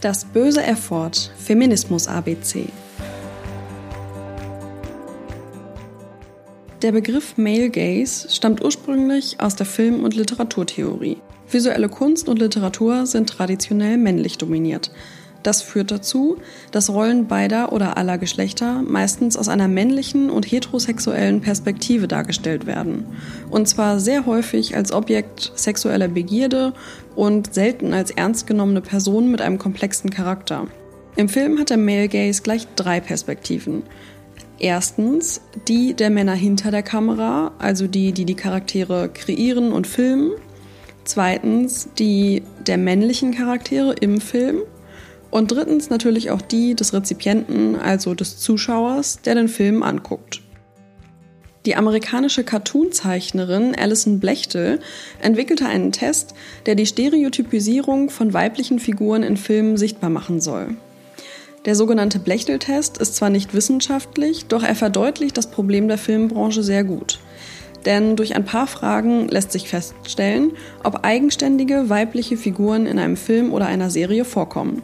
Das böse Erford, Feminismus ABC. Der Begriff Male Gaze stammt ursprünglich aus der Film- und Literaturtheorie. Visuelle Kunst und Literatur sind traditionell männlich dominiert. Das führt dazu, dass Rollen beider oder aller Geschlechter meistens aus einer männlichen und heterosexuellen Perspektive dargestellt werden. Und zwar sehr häufig als Objekt sexueller Begierde und selten als ernst genommene Person mit einem komplexen Charakter. Im Film hat der Male Gaze gleich drei Perspektiven. Erstens die der Männer hinter der Kamera, also die, die die Charaktere kreieren und filmen. Zweitens die der männlichen Charaktere im Film. Und drittens natürlich auch die des Rezipienten, also des Zuschauers, der den Film anguckt. Die amerikanische Cartoonzeichnerin Alison Blechtel entwickelte einen Test, der die Stereotypisierung von weiblichen Figuren in Filmen sichtbar machen soll. Der sogenannte Blechtel-Test ist zwar nicht wissenschaftlich, doch er verdeutlicht das Problem der Filmbranche sehr gut. Denn durch ein paar Fragen lässt sich feststellen, ob eigenständige weibliche Figuren in einem Film oder einer Serie vorkommen.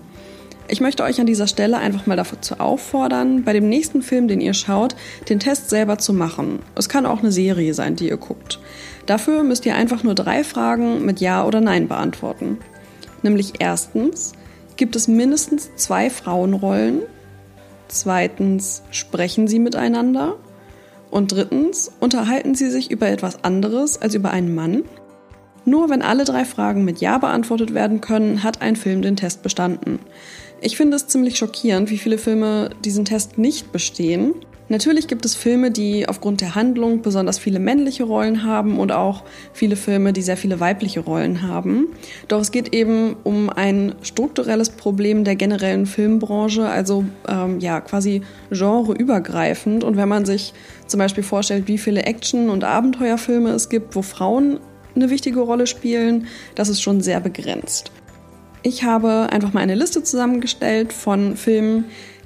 Ich möchte euch an dieser Stelle einfach mal dazu auffordern, bei dem nächsten Film, den ihr schaut, den Test selber zu machen. Es kann auch eine Serie sein, die ihr guckt. Dafür müsst ihr einfach nur drei Fragen mit Ja oder Nein beantworten. Nämlich erstens, gibt es mindestens zwei Frauenrollen? Zweitens, sprechen sie miteinander? Und drittens, unterhalten sie sich über etwas anderes als über einen Mann? Nur wenn alle drei Fragen mit Ja beantwortet werden können, hat ein Film den Test bestanden. Ich finde es ziemlich schockierend, wie viele Filme diesen Test nicht bestehen. Natürlich gibt es Filme, die aufgrund der Handlung besonders viele männliche Rollen haben und auch viele Filme, die sehr viele weibliche Rollen haben. Doch es geht eben um ein strukturelles Problem der generellen Filmbranche, also ähm, ja quasi genreübergreifend. Und wenn man sich zum Beispiel vorstellt, wie viele Action- und Abenteuerfilme es gibt, wo Frauen eine wichtige Rolle spielen, das ist schon sehr begrenzt. Ich habe einfach mal eine Liste zusammengestellt von Filmen,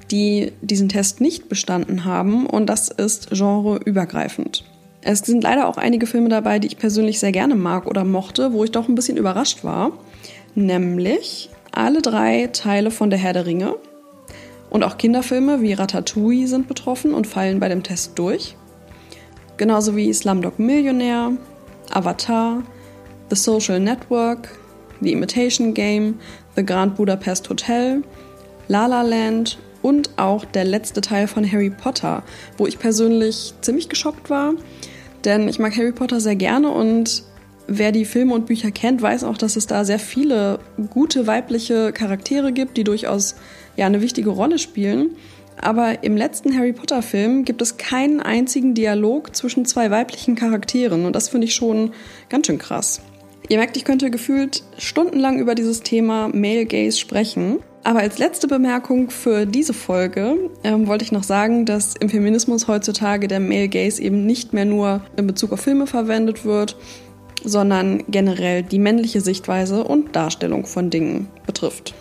die diesen Test nicht bestanden haben und das ist genreübergreifend. Es sind leider auch einige Filme dabei, die ich persönlich sehr gerne mag oder mochte, wo ich doch ein bisschen überrascht war. Nämlich alle drei Teile von Der Herr der Ringe und auch Kinderfilme wie Ratatouille sind betroffen und fallen bei dem Test durch. Genauso wie Slumdog Millionär, Avatar, The Social Network, The Imitation Game, The Grand Budapest Hotel, La La Land und auch der letzte Teil von Harry Potter, wo ich persönlich ziemlich geschockt war, denn ich mag Harry Potter sehr gerne und wer die Filme und Bücher kennt, weiß auch, dass es da sehr viele gute weibliche Charaktere gibt, die durchaus ja eine wichtige Rolle spielen. Aber im letzten Harry Potter Film gibt es keinen einzigen Dialog zwischen zwei weiblichen Charakteren und das finde ich schon ganz schön krass. Ihr merkt, ich könnte gefühlt stundenlang über dieses Thema Male Gaze sprechen. Aber als letzte Bemerkung für diese Folge ähm, wollte ich noch sagen, dass im Feminismus heutzutage der Male Gaze eben nicht mehr nur in Bezug auf Filme verwendet wird, sondern generell die männliche Sichtweise und Darstellung von Dingen betrifft.